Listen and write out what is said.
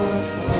Lord.